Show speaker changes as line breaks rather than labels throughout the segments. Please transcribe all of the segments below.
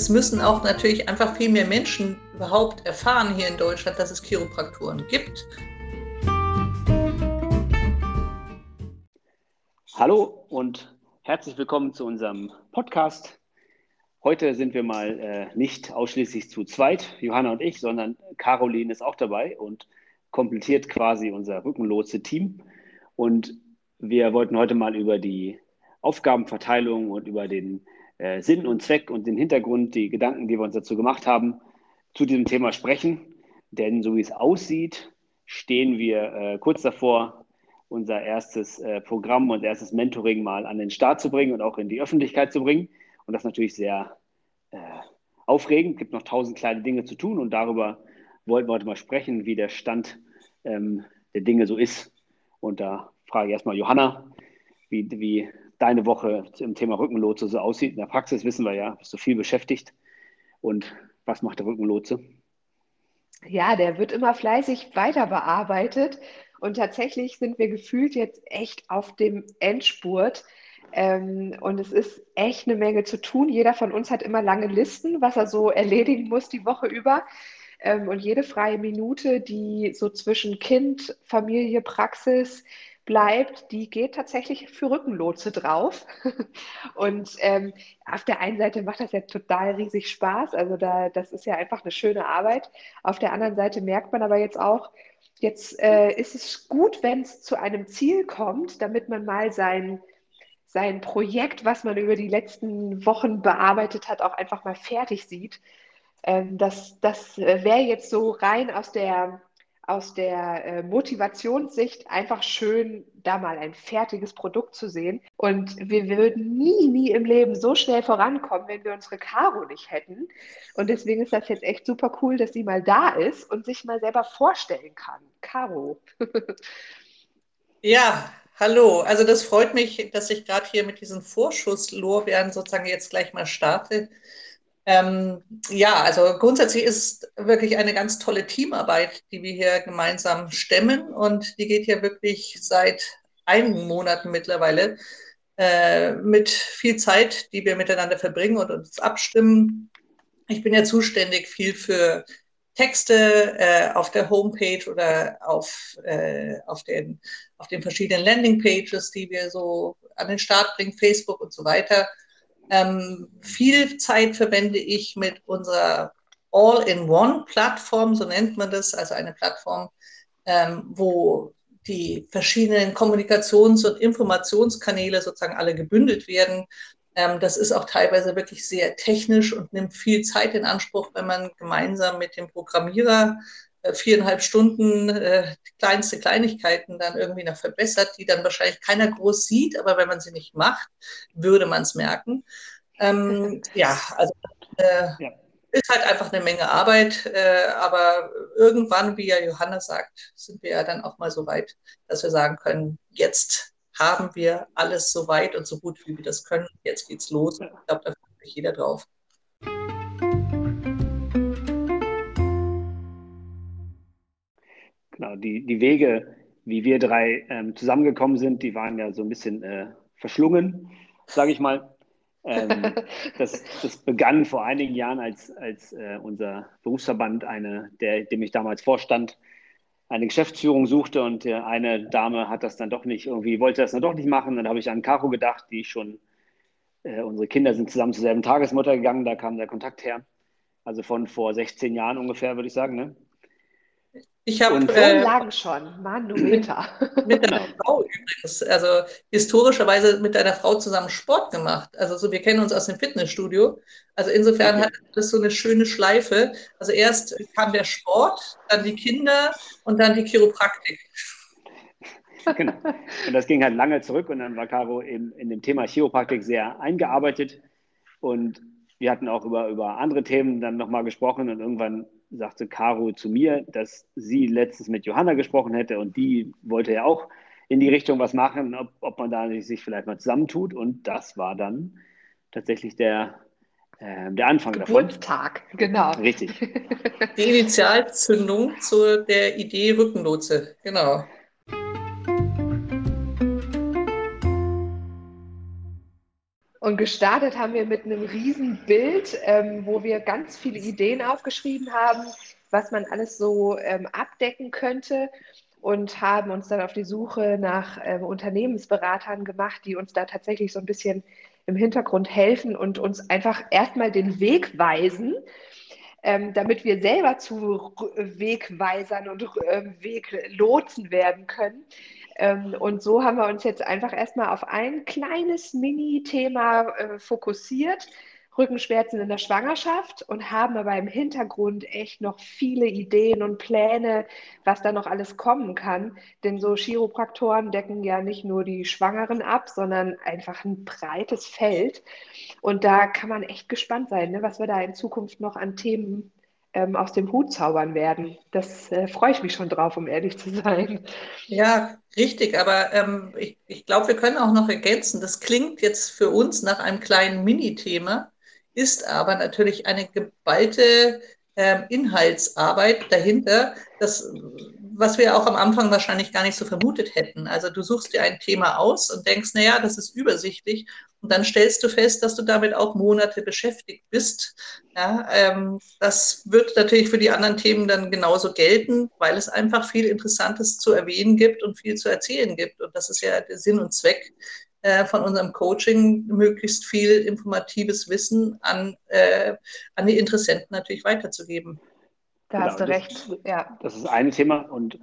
es müssen auch natürlich einfach viel mehr Menschen überhaupt erfahren hier in Deutschland, dass es Chiropraktoren gibt.
Hallo und herzlich willkommen zu unserem Podcast. Heute sind wir mal äh, nicht ausschließlich zu zweit, Johanna und ich, sondern Caroline ist auch dabei und komplettiert quasi unser Rückenlotse-Team. Und wir wollten heute mal über die Aufgabenverteilung und über den äh, Sinn und Zweck und den Hintergrund, die Gedanken, die wir uns dazu gemacht haben, zu diesem Thema sprechen. Denn so wie es aussieht, stehen wir äh, kurz davor, unser erstes äh, Programm und erstes Mentoring mal an den Start zu bringen und auch in die Öffentlichkeit zu bringen. Und das ist natürlich sehr äh, aufregend. Es gibt noch tausend kleine Dinge zu tun und darüber wollten wir heute mal sprechen, wie der Stand ähm, der Dinge so ist. Und da frage ich erstmal Johanna, wie, wie deine Woche im Thema Rückenlotse so aussieht. In der Praxis wissen wir ja, bist du viel beschäftigt. Und was macht der Rückenlotse?
Ja, der wird immer fleißig weiter bearbeitet. Und tatsächlich sind wir gefühlt jetzt echt auf dem Endspurt. Ähm, und es ist echt eine Menge zu tun. Jeder von uns hat immer lange Listen, was er so erledigen muss die Woche über. Ähm, und jede freie Minute, die so zwischen Kind, Familie, Praxis, bleibt, die geht tatsächlich für Rückenlotse drauf. Und ähm, auf der einen Seite macht das ja total riesig Spaß. Also da, das ist ja einfach eine schöne Arbeit. Auf der anderen Seite merkt man aber jetzt auch, jetzt äh, ist es gut, wenn es zu einem Ziel kommt, damit man mal sein, sein Projekt, was man über die letzten Wochen bearbeitet hat, auch einfach mal fertig sieht. Ähm, das das äh, wäre jetzt so rein aus der aus der äh, Motivationssicht einfach schön, da mal ein fertiges Produkt zu sehen. Und wir würden nie, nie im Leben so schnell vorankommen, wenn wir unsere Caro nicht hätten. Und deswegen ist das jetzt echt super cool, dass sie mal da ist und sich mal selber vorstellen kann. Caro.
ja, hallo. Also das freut mich, dass ich gerade hier mit diesen Vorschusslorbeeren sozusagen jetzt gleich mal starte. Ähm, ja, also grundsätzlich ist wirklich eine ganz tolle Teamarbeit, die wir hier gemeinsam stemmen und die geht hier wirklich seit einigen Monaten mittlerweile äh, mit viel Zeit, die wir miteinander verbringen und uns abstimmen. Ich bin ja zuständig viel für Texte äh, auf der Homepage oder auf, äh, auf, den, auf den verschiedenen Landingpages, die wir so an den Start bringen, Facebook und so weiter. Ähm, viel Zeit verwende ich mit unserer All-in-One-Plattform, so nennt man das, also eine Plattform, ähm, wo die verschiedenen Kommunikations- und Informationskanäle sozusagen alle gebündelt werden. Ähm, das ist auch teilweise wirklich sehr technisch und nimmt viel Zeit in Anspruch, wenn man gemeinsam mit dem Programmierer viereinhalb Stunden äh, kleinste Kleinigkeiten dann irgendwie noch verbessert, die dann wahrscheinlich keiner groß sieht, aber wenn man sie nicht macht, würde man es merken. Ähm, ja, also äh, ja. ist halt einfach eine Menge Arbeit, äh, aber irgendwann, wie ja Johanna sagt, sind wir ja dann auch mal so weit, dass wir sagen können, jetzt haben wir alles so weit und so gut, wie wir das können. Jetzt geht's los. Ich glaube, da freut sich jeder drauf.
Genau, die, die Wege, wie wir drei ähm, zusammengekommen sind, die waren ja so ein bisschen äh, verschlungen, sage ich mal. Ähm, das, das, begann vor einigen Jahren, als, als äh, unser Berufsverband, eine, der, dem ich damals vorstand, eine Geschäftsführung suchte und äh, eine Dame hat das dann doch nicht irgendwie, wollte das dann doch nicht machen. Dann habe ich an Caro gedacht, die schon, äh, unsere Kinder sind zusammen zur selben Tagesmutter gegangen, da kam der Kontakt her. Also von vor 16 Jahren ungefähr, würde ich sagen. Ne?
Ich habe
so äh, lang schon, Manometer.
Mit deiner Frau übrigens, also historischerweise mit deiner Frau zusammen Sport gemacht. Also so, wir kennen uns aus dem Fitnessstudio. Also insofern okay. hat das so eine schöne Schleife. Also erst kam der Sport, dann die Kinder und dann die Chiropraktik.
Genau. Und das ging halt lange zurück und dann war Caro eben in dem Thema Chiropraktik sehr eingearbeitet. Und wir hatten auch über, über andere Themen dann nochmal gesprochen und irgendwann sagte Caro zu mir, dass sie letztens mit Johanna gesprochen hätte und die wollte ja auch in die Richtung was machen, ob, ob man da sich vielleicht mal zusammentut. Und das war dann tatsächlich der, äh, der Anfang
Geburtstag, davon. genau.
Richtig.
Die Initialzündung zu der Idee Rückenlotse, genau.
Und gestartet haben wir mit einem riesen Bild, ähm, wo wir ganz viele Ideen aufgeschrieben haben, was man alles so ähm, abdecken könnte und haben uns dann auf die Suche nach ähm, Unternehmensberatern gemacht, die uns da tatsächlich so ein bisschen im Hintergrund helfen und uns einfach erstmal den Weg weisen, ähm, damit wir selber zu Wegweisern und äh, Weglotsen werden können. Ähm, und so haben wir uns jetzt einfach erstmal auf ein kleines Mini-Thema äh, fokussiert Rückenschmerzen in der Schwangerschaft und haben aber im Hintergrund echt noch viele Ideen und Pläne, was da noch alles kommen kann. Denn so Chiropraktoren decken ja nicht nur die Schwangeren ab, sondern einfach ein breites Feld. Und da kann man echt gespannt sein, ne, was wir da in Zukunft noch an Themen ähm, aus dem Hut zaubern werden. Das äh, freue ich mich schon drauf, um ehrlich zu sein.
Ja, richtig. Aber ähm, ich, ich glaube, wir können auch noch ergänzen, das klingt jetzt für uns nach einem kleinen Mini-Thema ist aber natürlich eine geballte äh, Inhaltsarbeit dahinter, das, was wir auch am Anfang wahrscheinlich gar nicht so vermutet hätten. Also du suchst dir ein Thema aus und denkst, naja, das ist übersichtlich und dann stellst du fest, dass du damit auch Monate beschäftigt bist. Ja, ähm, das wird natürlich für die anderen Themen dann genauso gelten, weil es einfach viel Interessantes zu erwähnen gibt und viel zu erzählen gibt. Und das ist ja der Sinn und Zweck äh, von unserem Coaching möglichst viel informatives Wissen an, äh, an die Interessenten natürlich weiterzugeben.
Da genau, hast du recht,
das, ja. Das ist eine Thema und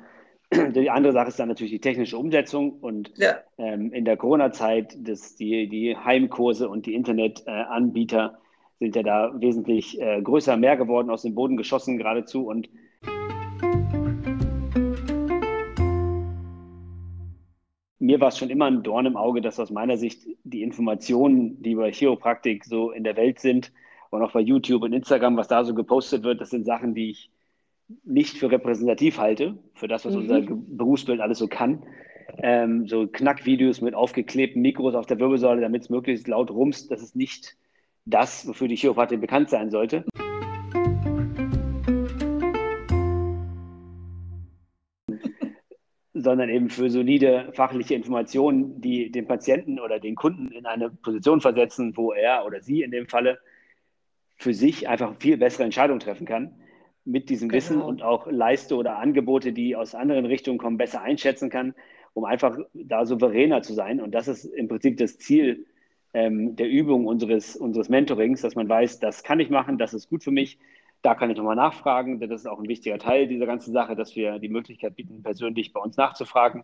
die andere Sache ist dann natürlich die technische Umsetzung und ja. ähm, in der Corona-Zeit, die, die Heimkurse und die Internetanbieter sind ja da wesentlich äh, größer, mehr geworden, aus dem Boden geschossen geradezu und mir war es schon immer ein Dorn im Auge, dass aus meiner Sicht die Informationen, die über Chiropraktik so in der Welt sind und auch bei YouTube und Instagram, was da so gepostet wird, das sind Sachen, die ich nicht für repräsentativ halte, für das, was mhm. unser Berufsbild alles so kann. Ähm, so Knackvideos mit aufgeklebten Mikros auf der Wirbelsäule, damit es möglichst laut rumst, das ist nicht das, wofür die Chiropraktik bekannt sein sollte. Sondern eben für solide fachliche Informationen, die den Patienten oder den Kunden in eine Position versetzen, wo er oder sie in dem Falle für sich einfach viel bessere Entscheidungen treffen kann mit diesem genau. Wissen und auch Leiste oder Angebote, die aus anderen Richtungen kommen, besser einschätzen kann, um einfach da souveräner zu sein. Und das ist im Prinzip das Ziel ähm, der Übung unseres, unseres Mentorings, dass man weiß, das kann ich machen, das ist gut für mich, da kann ich nochmal nachfragen, denn das ist auch ein wichtiger Teil dieser ganzen Sache, dass wir die Möglichkeit bieten, persönlich bei uns nachzufragen,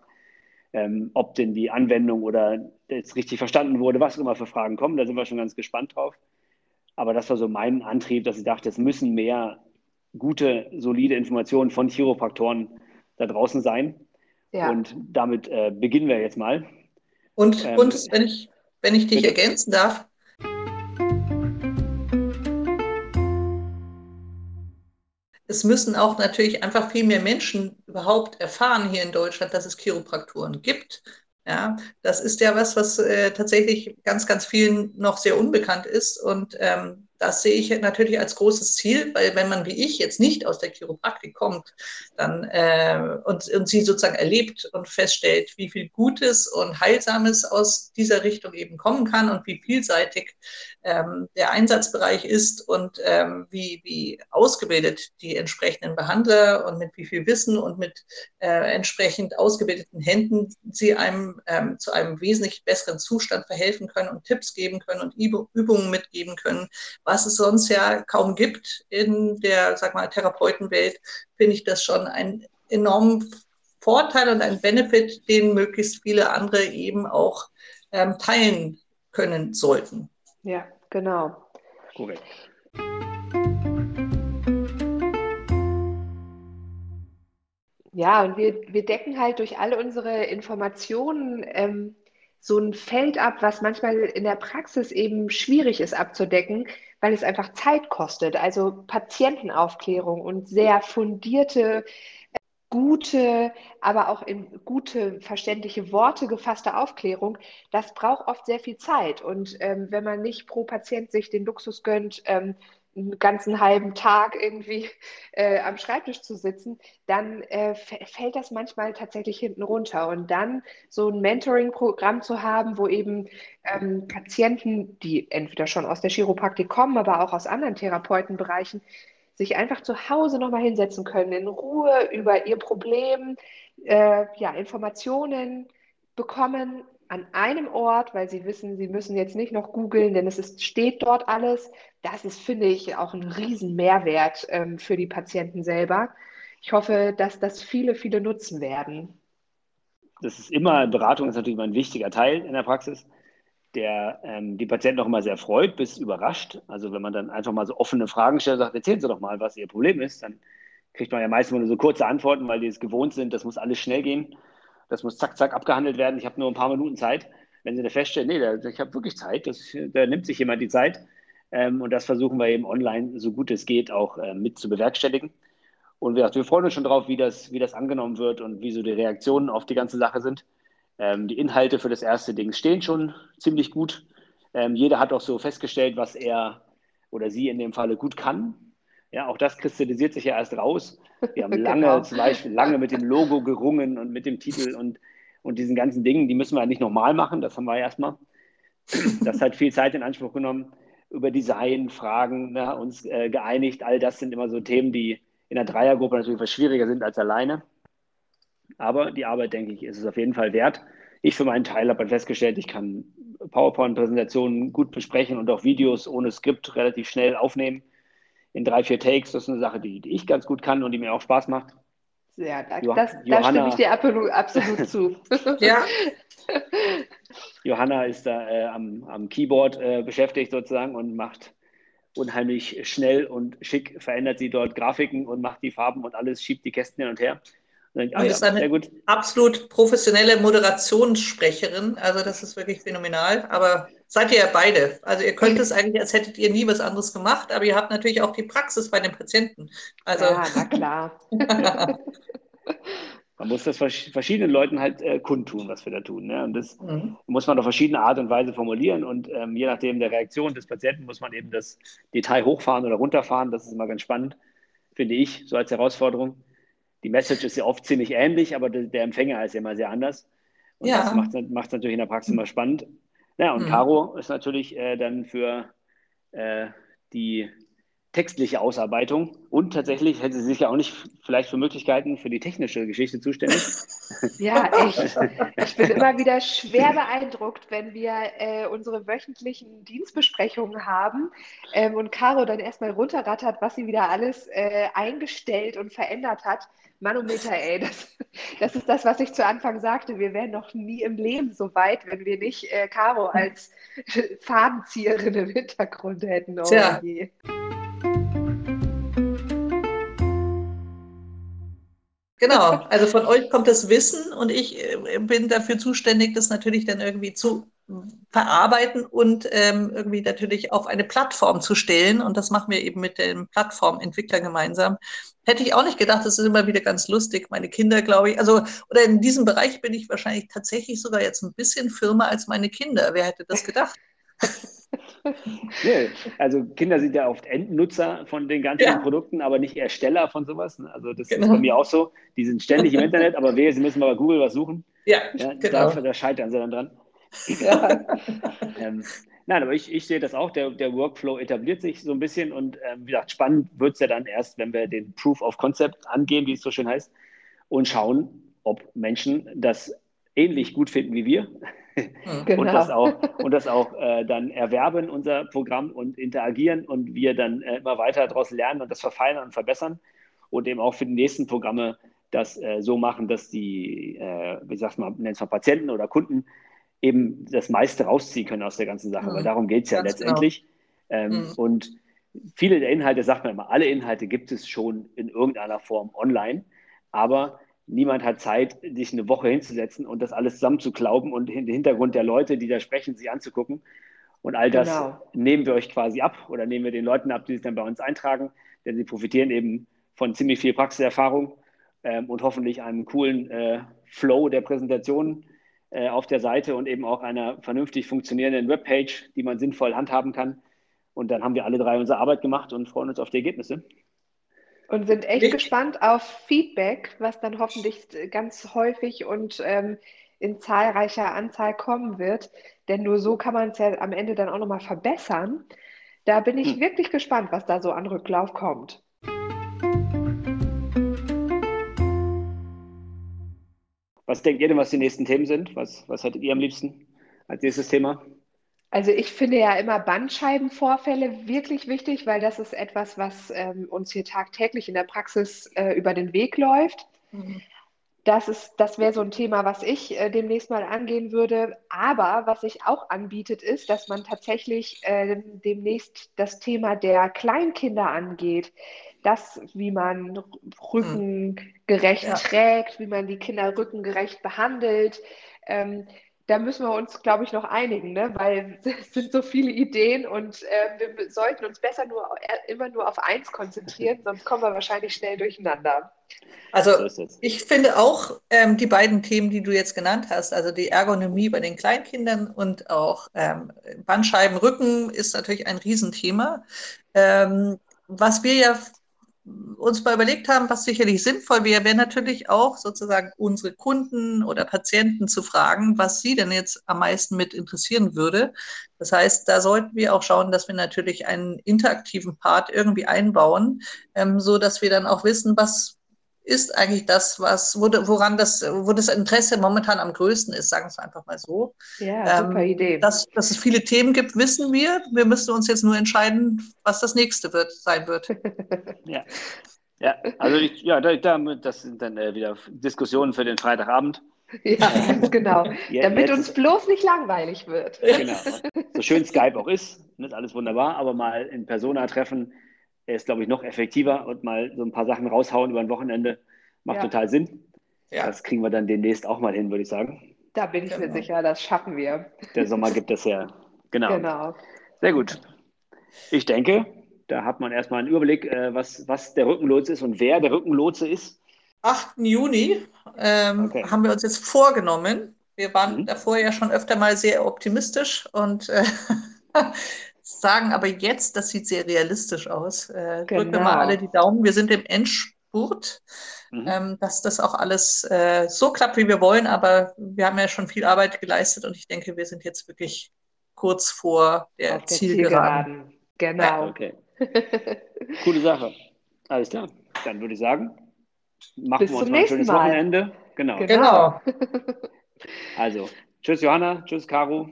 ähm, ob denn die Anwendung oder jetzt richtig verstanden wurde, was immer für Fragen kommen. Da sind wir schon ganz gespannt drauf. Aber das war so mein Antrieb, dass ich dachte, es müssen mehr gute, solide Informationen von Chiropraktoren da draußen sein. Ja. Und damit äh, beginnen wir jetzt mal.
Und, ähm, und wenn, ich, wenn ich dich bitte? ergänzen darf, es müssen auch natürlich einfach viel mehr Menschen überhaupt erfahren hier in Deutschland, dass es Chiropraktoren gibt. Ja, das ist ja was, was äh, tatsächlich ganz, ganz vielen noch sehr unbekannt ist. Und ähm, das sehe ich natürlich als großes Ziel, weil wenn man wie ich jetzt nicht aus der Chiropraktik kommt dann, äh, und, und sie sozusagen erlebt und feststellt, wie viel Gutes und Heilsames aus dieser Richtung eben kommen kann und wie vielseitig ähm, der Einsatzbereich ist und ähm, wie, wie ausgebildet die entsprechenden Behandler und mit wie viel Wissen und mit äh, entsprechend ausgebildeten Händen sie einem ähm, zu einem wesentlich besseren Zustand verhelfen können und Tipps geben können und Übungen mitgeben können, was es sonst ja kaum gibt in der, sag mal, Therapeutenwelt, finde ich das schon ein enormen Vorteil und ein Benefit, den möglichst viele andere eben auch ähm, teilen können sollten.
Ja, genau. Korrekt. Ja, und wir, wir decken halt durch alle unsere Informationen ähm, so ein Feld ab, was manchmal in der Praxis eben schwierig ist abzudecken, weil es einfach Zeit kostet. Also Patientenaufklärung und sehr fundierte, gute, aber auch in gute, verständliche Worte gefasste Aufklärung, das braucht oft sehr viel Zeit. Und ähm, wenn man nicht pro Patient sich den Luxus gönnt, ähm, einen ganzen halben Tag irgendwie äh, am Schreibtisch zu sitzen, dann äh, fällt das manchmal tatsächlich hinten runter. Und dann so ein Mentoring-Programm zu haben, wo eben ähm, Patienten, die entweder schon aus der Chiropraktik kommen, aber auch aus anderen Therapeutenbereichen, sich einfach zu Hause nochmal hinsetzen können, in Ruhe über ihr Problem, äh, ja, Informationen bekommen an einem Ort, weil sie wissen, sie müssen jetzt nicht noch googeln, denn es ist, steht dort alles. Das ist, finde ich, auch ein Riesenmehrwert ähm, für die Patienten selber. Ich hoffe, dass das viele, viele nutzen werden.
Das ist immer, Beratung ist natürlich immer ein wichtiger Teil in der Praxis, der ähm, die Patienten auch immer sehr freut, bis überrascht. Also wenn man dann einfach mal so offene Fragen stellt und sagt, erzählen Sie doch mal, was Ihr Problem ist, dann kriegt man ja meistens nur so kurze Antworten, weil die es gewohnt sind, das muss alles schnell gehen. Das muss zack, zack abgehandelt werden. Ich habe nur ein paar Minuten Zeit. Wenn Sie da feststellen, nee, da, ich habe wirklich Zeit, das, da nimmt sich jemand die Zeit. Ähm, und das versuchen wir eben online, so gut es geht, auch äh, mit zu bewerkstelligen. Und wir, wir freuen uns schon drauf, wie das, wie das angenommen wird und wie so die Reaktionen auf die ganze Sache sind. Ähm, die Inhalte für das erste Ding stehen schon ziemlich gut. Ähm, jeder hat auch so festgestellt, was er oder sie in dem Falle gut kann. Ja, auch das kristallisiert sich ja erst raus. Wir haben lange genau. zum Beispiel lange mit dem Logo gerungen und mit dem Titel und, und diesen ganzen Dingen, die müssen wir nicht nochmal machen, das haben wir erstmal. Das hat viel Zeit in Anspruch genommen. Über Design, Fragen, ne, uns äh, geeinigt, all das sind immer so Themen, die in der Dreiergruppe natürlich was schwieriger sind als alleine. Aber die Arbeit, denke ich, ist es auf jeden Fall wert. Ich für meinen Teil habe festgestellt, ich kann PowerPoint-Präsentationen gut besprechen und auch Videos ohne Skript relativ schnell aufnehmen in drei, vier Takes. Das ist eine Sache, die, die ich ganz gut kann und die mir auch Spaß macht.
Ja, da, jo das, da stimme ich dir absolut, absolut zu.
ja. Johanna ist da äh, am, am, Keyboard äh, beschäftigt sozusagen und macht unheimlich schnell und schick, verändert sie dort Grafiken und macht die Farben und alles, schiebt die Kästen hin und her.
Und, ah, ja, ist eine absolut professionelle Moderationssprecherin. Also das ist wirklich phänomenal. Aber seid ihr ja beide. Also ihr könnt es eigentlich, als hättet ihr nie was anderes gemacht, aber ihr habt natürlich auch die Praxis bei den Patienten. Also,
ja, na klar.
man muss das verschiedenen Leuten halt äh, kundtun, was wir da tun. Ne? Und das mhm. muss man auf verschiedene Art und Weise formulieren. Und ähm, je nachdem der Reaktion des Patienten muss man eben das Detail hochfahren oder runterfahren. Das ist immer ganz spannend, finde ich, so als Herausforderung. Die Message ist ja oft ziemlich ähnlich, aber der, der Empfänger ist ja immer sehr anders. Und ja. das macht es natürlich in der Praxis immer spannend. Ja, und mhm. Caro ist natürlich äh, dann für äh, die textliche Ausarbeitung und tatsächlich hätte sie sich ja auch nicht vielleicht für Möglichkeiten für die technische Geschichte zuständig.
Ja, echt. Ich bin immer wieder schwer beeindruckt, wenn wir äh, unsere wöchentlichen Dienstbesprechungen haben ähm, und Caro dann erstmal runterrattert, was sie wieder alles äh, eingestellt und verändert hat. Manometer, ey, das, das, ist das, was ich zu Anfang sagte. Wir wären noch nie im Leben so weit, wenn wir nicht äh, Caro als Fadenzieherin im Hintergrund hätten. Oh, Tja. Je.
Genau, also von euch kommt das Wissen und ich äh, bin dafür zuständig, das natürlich dann irgendwie zu verarbeiten und ähm, irgendwie natürlich auf eine Plattform zu stellen. Und das machen wir eben mit dem Plattformentwickler gemeinsam. Hätte ich auch nicht gedacht, das ist immer wieder ganz lustig. Meine Kinder, glaube ich, also, oder in diesem Bereich bin ich wahrscheinlich tatsächlich sogar jetzt ein bisschen firmer als meine Kinder. Wer hätte das gedacht?
Nee, also Kinder sind ja oft Endnutzer von den ganzen ja. Produkten, aber nicht Ersteller von sowas. Ne? Also das genau. ist bei mir auch so. Die sind ständig im Internet, aber wehe, sie müssen mal bei Google was suchen.
Ja, ja genau.
Da, da, scheitern sie dann dran. Ja. ähm, nein, aber ich, ich sehe das auch. Der, der Workflow etabliert sich so ein bisschen und ähm, wie gesagt, spannend wird es ja dann erst, wenn wir den Proof of Concept angehen, wie es so schön heißt, und schauen, ob Menschen das ähnlich gut finden wie wir genau. und das auch, und das auch äh, dann erwerben, unser Programm und interagieren und wir dann äh, immer weiter daraus lernen und das verfeinern und verbessern und eben auch für die nächsten Programme das äh, so machen, dass die, äh, wie sagt man, nennt es mal Patienten oder Kunden eben das meiste rausziehen können aus der ganzen Sache, mhm. weil darum geht es ja Ganz genau. letztendlich. Genau. Ähm, mhm. Und viele der Inhalte, sagt man immer, alle Inhalte gibt es schon in irgendeiner Form online, aber niemand hat Zeit, sich eine Woche hinzusetzen und das alles zusammenzuklauben und den Hintergrund der Leute, die da sprechen, sich anzugucken. Und all das genau. nehmen wir euch quasi ab oder nehmen wir den Leuten ab, die sich dann bei uns eintragen, denn sie profitieren eben von ziemlich viel Praxiserfahrung ähm, und hoffentlich einem coolen äh, Flow der Präsentation äh, auf der Seite und eben auch einer vernünftig funktionierenden Webpage, die man sinnvoll handhaben kann. Und dann haben wir alle drei unsere Arbeit gemacht und freuen uns auf die Ergebnisse.
Und sind echt ich gespannt auf Feedback, was dann hoffentlich ganz häufig und ähm, in zahlreicher Anzahl kommen wird. Denn nur so kann man es ja am Ende dann auch nochmal verbessern. Da bin ich hm. wirklich gespannt, was da so an Rücklauf kommt.
Was denkt ihr denn, was die nächsten Themen sind? Was, was hättet ihr am liebsten als nächstes Thema?
Also ich finde ja immer Bandscheibenvorfälle wirklich wichtig, weil das ist etwas, was ähm, uns hier tagtäglich in der Praxis äh, über den Weg läuft. Mhm. Das, das wäre so ein Thema, was ich äh, demnächst mal angehen würde. Aber was sich auch anbietet, ist, dass man tatsächlich äh, demnächst das Thema der Kleinkinder angeht. Das, wie man rückengerecht ja. trägt, wie man die Kinder rückengerecht behandelt. Ähm, da müssen wir uns, glaube ich, noch einigen, ne? weil es sind so viele Ideen und äh, wir sollten uns besser nur äh, immer nur auf eins konzentrieren, sonst kommen wir wahrscheinlich schnell durcheinander.
Also ich finde auch ähm, die beiden Themen, die du jetzt genannt hast, also die Ergonomie bei den Kleinkindern und auch ähm, Bandscheibenrücken ist natürlich ein Riesenthema. Ähm, was wir ja uns mal überlegt haben, was sicherlich sinnvoll wäre, wäre natürlich auch sozusagen unsere Kunden oder Patienten zu fragen, was sie denn jetzt am meisten mit interessieren würde. Das heißt, da sollten wir auch schauen, dass wir natürlich einen interaktiven Part irgendwie einbauen, ähm, so dass wir dann auch wissen, was ist eigentlich das, was, woran das, wo das Interesse momentan am größten ist, sagen wir es einfach mal so.
Ja, super ähm, Idee.
Dass, dass es viele Themen gibt, wissen wir. Wir müssen uns jetzt nur entscheiden, was das nächste wird, sein wird.
ja. Ja, also ich, ja, das sind dann äh, wieder Diskussionen für den Freitagabend.
Ja, ganz genau. Ja, Damit jetzt, uns bloß nicht langweilig wird.
Genau. So schön Skype auch ist, ist alles wunderbar, aber mal in Persona treffen, er ist, glaube ich, noch effektiver und mal so ein paar Sachen raushauen über ein Wochenende macht ja. total Sinn. Ja. Das kriegen wir dann demnächst auch mal hin, würde ich sagen.
Da bin ich genau. mir sicher, das schaffen wir.
Der Sommer gibt es ja. Genau.
genau.
Sehr gut. Ich denke, da hat man erstmal einen Überblick, äh, was, was der Rückenlotse ist und wer der Rückenlotse ist.
8. Juni ähm, okay. haben wir uns jetzt vorgenommen. Wir waren mhm. davor ja schon öfter mal sehr optimistisch und äh, sagen aber jetzt, das sieht sehr realistisch aus. Äh, genau. Drücken wir mal alle die Daumen. Wir sind im Endspurt, mhm. ähm, dass das auch alles äh, so klappt, wie wir wollen. Aber wir haben ja schon viel Arbeit geleistet und ich denke, wir sind jetzt wirklich kurz vor der, Zielgeraden.
Zielgeraden. Genau. Ja,
okay. Coole Sache. Alles klar. Dann würde ich sagen, machen Bis wir uns mal ein schönes mal. Wochenende.
Genau. genau.
Also, tschüss Johanna, tschüss Caro.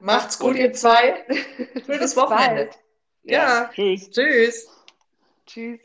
Macht's gut, ihr zwei. Schönes Wochenende.
Ja.
ja. Tschüss. Tschüss.
Tschüss.